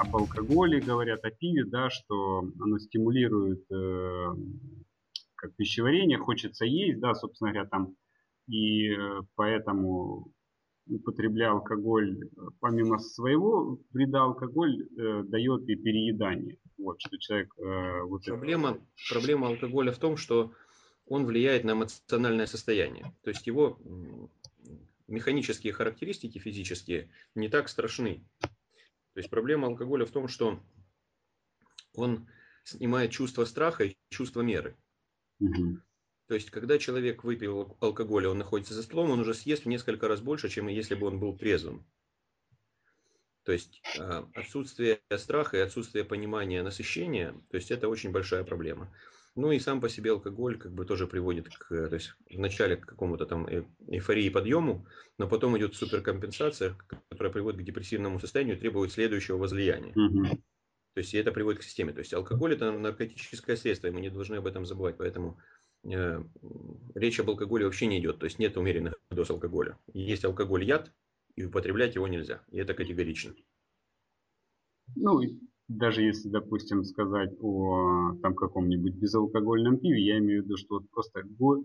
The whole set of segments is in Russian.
об алкоголе говорят, о пиве, да, что оно стимулирует э, как пищеварение, хочется есть, да, собственно говоря, там, и э, поэтому употребляя алкоголь, помимо своего вреда, алкоголь э, дает и переедание. Вот, что человек... Э, вот проблема, это... проблема алкоголя в том, что он влияет на эмоциональное состояние. То есть его механические характеристики физические не так страшны. То есть проблема алкоголя в том, что он снимает чувство страха и чувство меры. Угу. То есть, когда человек выпил алкоголь, он находится за столом, он уже съест в несколько раз больше, чем если бы он был трезвым. То есть а, отсутствие страха и отсутствие понимания насыщения, то есть это очень большая проблема. Ну и сам по себе алкоголь как бы тоже приводит к, то есть вначале к какому-то там э, эйфории подъему, но потом идет суперкомпенсация, которая приводит к депрессивному состоянию требует следующего возлияния. Угу. То есть и это приводит к системе. То есть алкоголь это наркотическое средство, и мы не должны об этом забывать. Поэтому э, речь об алкоголе вообще не идет. То есть нет умеренных доз алкоголя. Есть алкоголь яд, и употреблять его нельзя. И это категорично. Ну, даже если, допустим, сказать о там каком-нибудь безалкогольном пиве, я имею в виду, что вот просто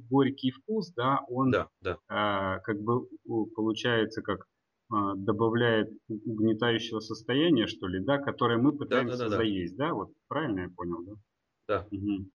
горький вкус, да, он да, да. А, как бы получается как а, добавляет угнетающего состояния, что ли, да, которое мы пытаемся да, да, да, заесть, да, вот правильно я понял, да? Да. Угу.